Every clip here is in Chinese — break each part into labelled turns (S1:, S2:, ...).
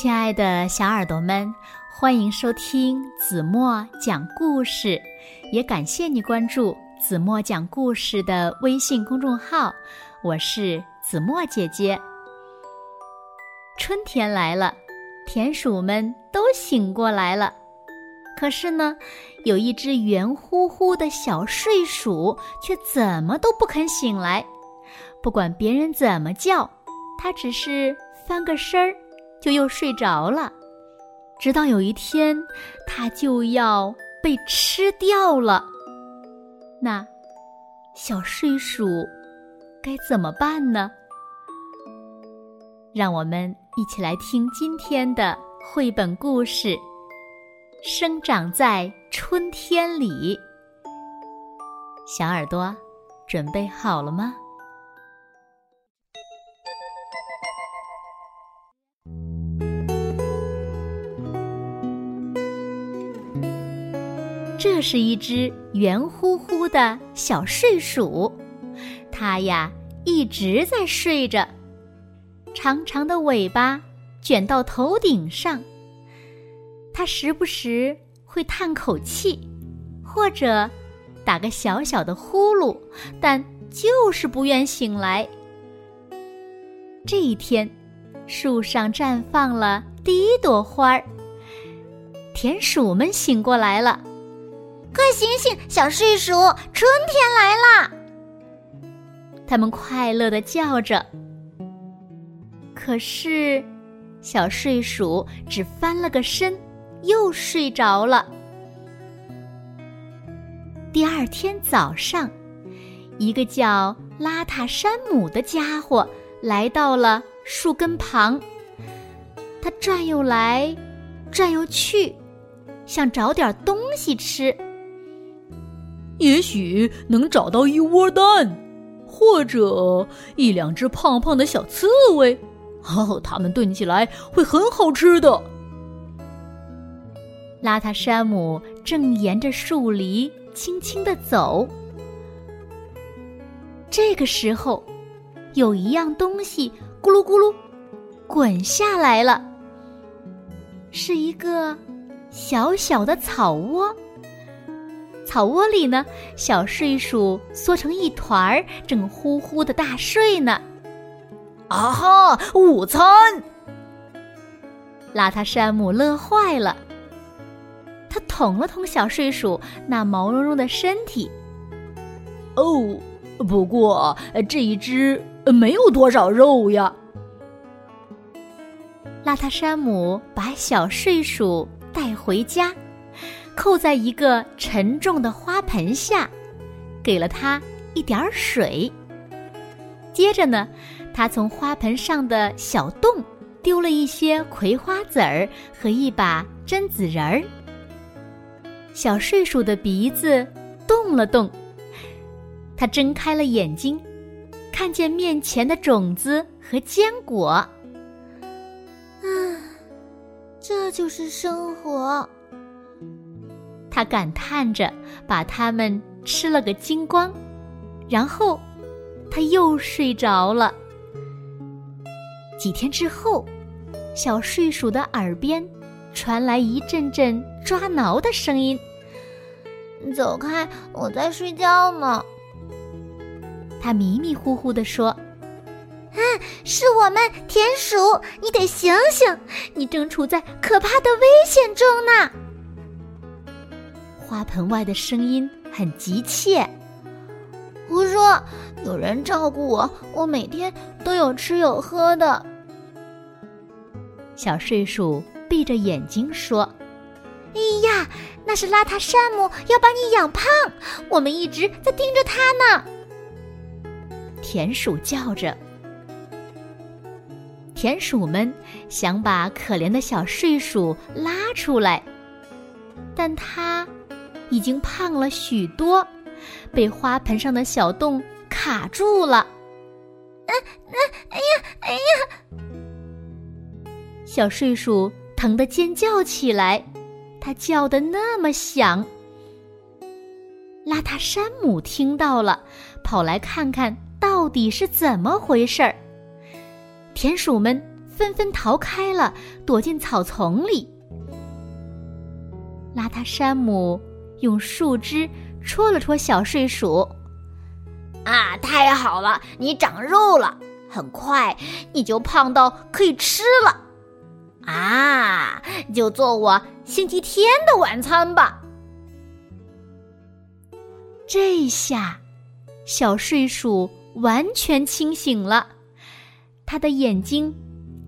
S1: 亲爱的小耳朵们，欢迎收听子墨讲故事，也感谢你关注子墨讲故事的微信公众号。我是子墨姐姐。春天来了，田鼠们都醒过来了，可是呢，有一只圆乎乎的小睡鼠却怎么都不肯醒来，不管别人怎么叫，它只是翻个身儿。就又睡着了，直到有一天，它就要被吃掉了。那小睡鼠该怎么办呢？让我们一起来听今天的绘本故事《生长在春天里》。小耳朵，准备好了吗？这是一只圆乎乎的小睡鼠，它呀一直在睡着，长长的尾巴卷到头顶上。它时不时会叹口气，或者打个小小的呼噜，但就是不愿醒来。这一天，树上绽放了第一朵花儿，田鼠们醒过来了。
S2: 快醒醒，小睡鼠，春天来啦！
S1: 他们快乐的叫着。可是，小睡鼠只翻了个身，又睡着了。第二天早上，一个叫邋遢山姆的家伙来到了树根旁。他转悠来，转悠去，想找点东西吃。
S3: 也许能找到一窝蛋，或者一两只胖胖的小刺猬，哦，它们炖起来会很好吃的。
S1: 邋遢山姆正沿着树篱轻轻地走，这个时候，有一样东西咕噜咕噜滚下来了，是一个小小的草窝。草窝里呢，小睡鼠缩成一团儿，正呼呼的大睡呢。
S3: 啊哈，午餐！
S1: 邋遢山姆乐坏了，他捅了捅小睡鼠那毛茸茸的身体。
S3: 哦，不过这一只没有多少肉呀。
S1: 邋遢山姆把小睡鼠带回家。扣在一个沉重的花盆下，给了它一点水。接着呢，他从花盆上的小洞丢了一些葵花籽儿和一把榛子仁儿。小睡鼠的鼻子动了动，它睁开了眼睛，看见面前的种子和坚果。啊，
S2: 这就是生活。
S1: 他感叹着，把它们吃了个精光，然后他又睡着了。几天之后，小睡鼠的耳边传来一阵阵抓挠的声音。
S2: “走开，我在睡觉呢。”
S1: 他迷迷糊糊地说。
S2: “啊，是我们田鼠，你得醒醒，你正处在可怕的危险中呢。”
S1: 花盆外的声音很急切。
S2: 胡说！有人照顾我，我每天都有吃有喝的。
S1: 小睡鼠闭着眼睛说：“
S2: 哎呀，那是邋遢山姆要把你养胖，我们一直在盯着他呢。”
S1: 田鼠叫着。田鼠们想把可怜的小睡鼠拉出来，但它。已经胖了许多，被花盆上的小洞卡住了。
S2: 嗯嗯，哎呀哎呀！
S1: 小睡鼠疼得尖叫起来，它叫得那么响。邋遢山姆听到了，跑来看看到底是怎么回事儿。田鼠们纷纷逃开了，躲进草丛里。邋遢山姆用树枝戳了戳小睡鼠，
S2: 啊，太好了，你长肉了，很快你就胖到可以吃了，啊，就做我星期天的晚餐吧。
S1: 这下，小睡鼠完全清醒了，他的眼睛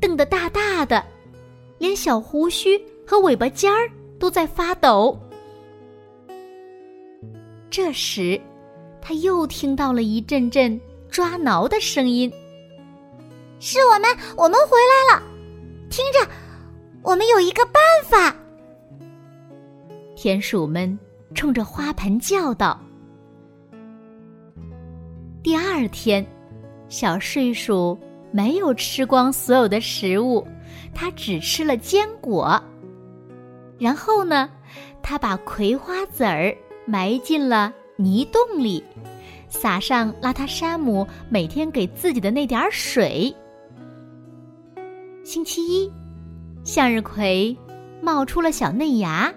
S1: 瞪得大大的，连小胡须和尾巴尖儿。都在发抖。这时，他又听到了一阵阵抓挠的声音。
S2: 是我们，我们回来了！听着，我们有一个办法。
S1: 田鼠们冲着花盆叫道。第二天，小睡鼠没有吃光所有的食物，它只吃了坚果。然后呢，它把葵花籽儿埋进了泥洞里，撒上邋遢山姆每天给自己的那点儿水。星期一，向日葵冒出了小嫩芽。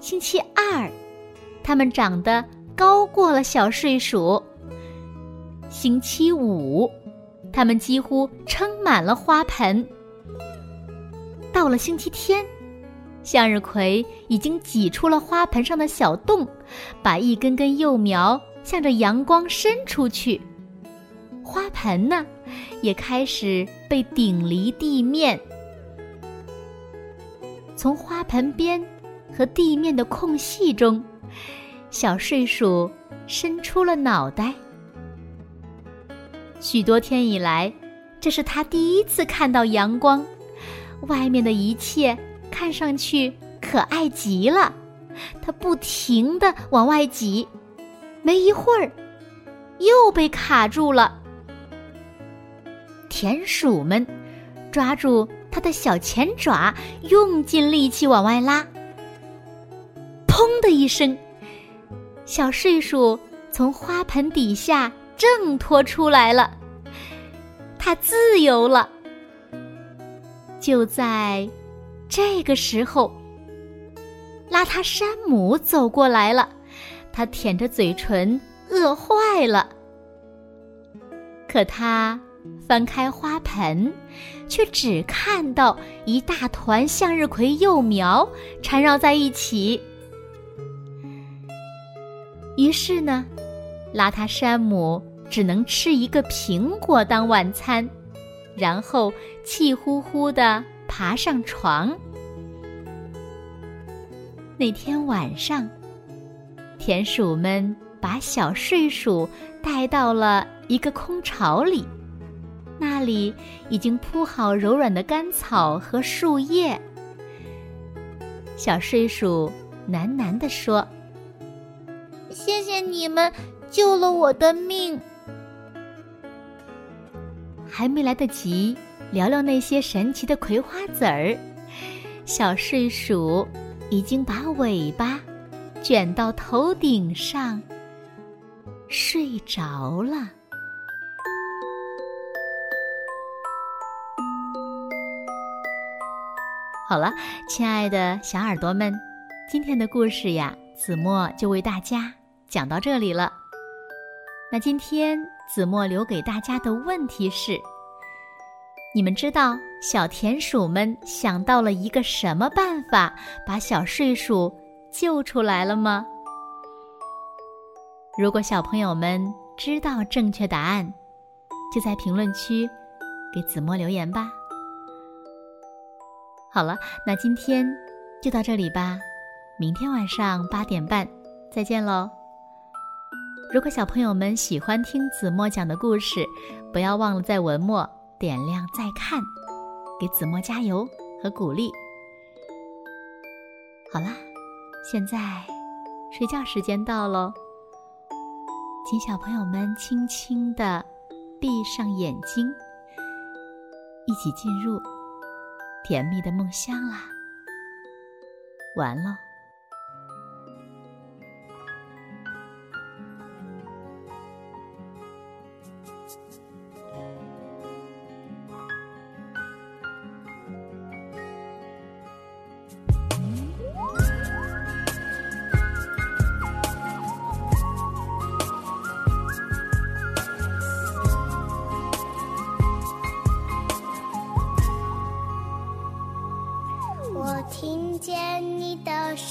S1: 星期二，它们长得高过了小睡鼠。星期五，它们几乎撑满了花盆。到了星期天。向日葵已经挤出了花盆上的小洞，把一根根幼苗向着阳光伸出去。花盆呢，也开始被顶离地面。从花盆边和地面的空隙中，小睡鼠伸出了脑袋。许多天以来，这是它第一次看到阳光，外面的一切。看上去可爱极了，它不停的往外挤，没一会儿，又被卡住了。田鼠们抓住它的小前爪，用尽力气往外拉。砰的一声，小睡鼠从花盆底下挣脱出来了，它自由了。就在。这个时候，邋遢山姆走过来了，他舔着嘴唇，饿坏了。可他翻开花盆，却只看到一大团向日葵幼苗缠绕在一起。于是呢，邋遢山姆只能吃一个苹果当晚餐，然后气呼呼的。爬上床。那天晚上，田鼠们把小睡鼠带到了一个空巢里，那里已经铺好柔软的干草和树叶。小睡鼠喃喃地说：“
S2: 谢谢你们救了我的命。”
S1: 还没来得及。聊聊那些神奇的葵花籽儿，小睡鼠已经把尾巴卷到头顶上，睡着了。好了，亲爱的小耳朵们，今天的故事呀，子墨就为大家讲到这里了。那今天子墨留给大家的问题是。你们知道小田鼠们想到了一个什么办法把小睡鼠救出来了吗？如果小朋友们知道正确答案，就在评论区给子墨留言吧。好了，那今天就到这里吧，明天晚上八点半再见喽。如果小朋友们喜欢听子墨讲的故事，不要忘了在文末。点亮再看，给子墨加油和鼓励。好啦，现在睡觉时间到喽，请小朋友们轻轻的闭上眼睛，一起进入甜蜜的梦乡啦。完喽。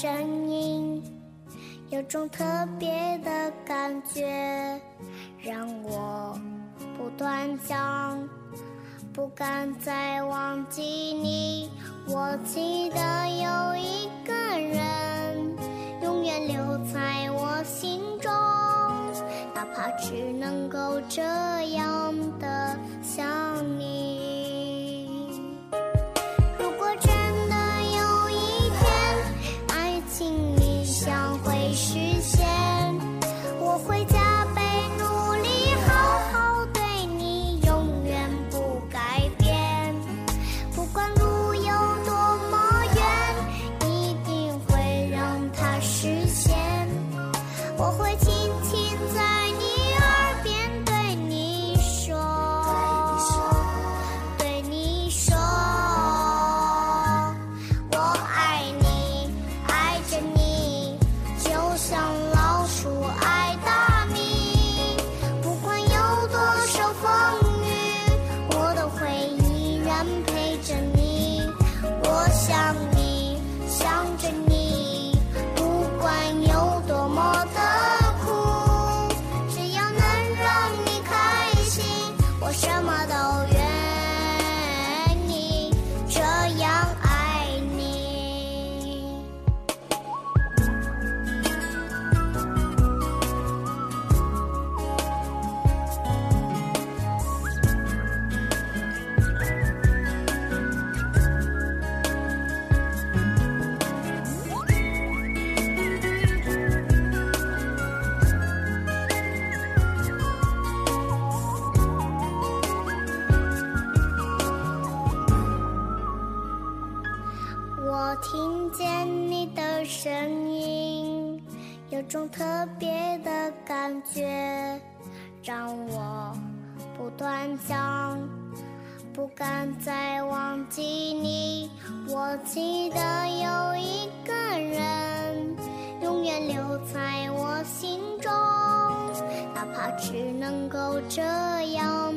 S4: 声音有种特别的感觉让我不断想不敢再忘记你我记得有一个人永远留在我心中哪怕只能够这样的想你。我会。记得有一个人永远留在我心中哪怕只能够这样